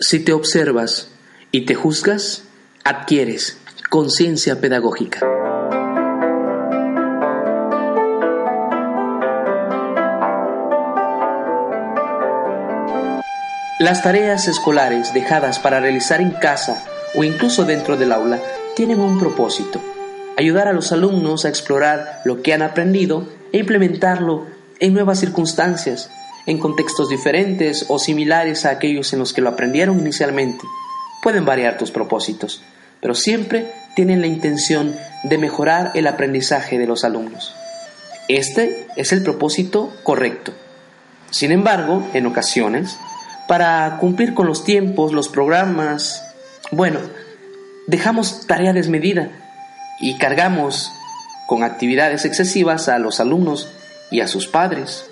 Si te observas y te juzgas, adquieres conciencia pedagógica. Las tareas escolares dejadas para realizar en casa o incluso dentro del aula tienen un propósito, ayudar a los alumnos a explorar lo que han aprendido e implementarlo en nuevas circunstancias, en contextos diferentes o similares a aquellos en los que lo aprendieron inicialmente. Pueden variar tus propósitos, pero siempre tienen la intención de mejorar el aprendizaje de los alumnos. Este es el propósito correcto. Sin embargo, en ocasiones, para cumplir con los tiempos, los programas. Bueno, dejamos tarea desmedida y cargamos con actividades excesivas a los alumnos y a sus padres.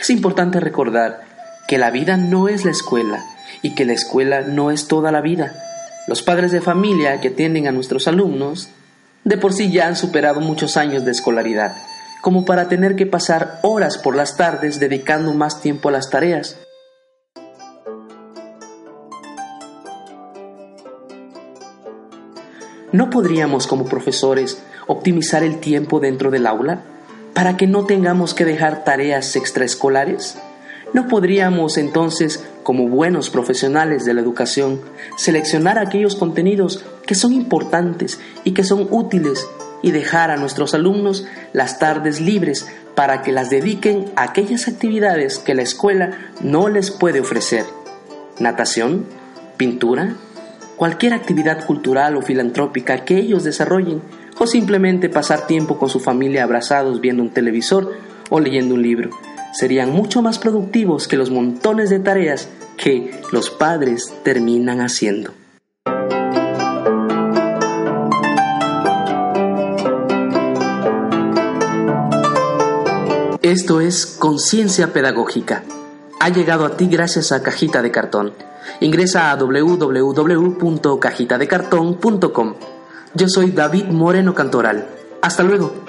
Es importante recordar que la vida no es la escuela y que la escuela no es toda la vida. Los padres de familia que atienden a nuestros alumnos de por sí ya han superado muchos años de escolaridad, como para tener que pasar horas por las tardes dedicando más tiempo a las tareas. ¿No podríamos como profesores optimizar el tiempo dentro del aula para que no tengamos que dejar tareas extraescolares? ¿No podríamos entonces, como buenos profesionales de la educación, seleccionar aquellos contenidos que son importantes y que son útiles y dejar a nuestros alumnos las tardes libres para que las dediquen a aquellas actividades que la escuela no les puede ofrecer? Natación, pintura, cualquier actividad cultural o filantrópica que ellos desarrollen o simplemente pasar tiempo con su familia abrazados viendo un televisor o leyendo un libro. Serían mucho más productivos que los montones de tareas que los padres terminan haciendo. Esto es Conciencia Pedagógica. Ha llegado a ti gracias a Cajita de Cartón Ingresa a www.cajitadecartón.com. Yo soy David Moreno Cantoral. Hasta luego.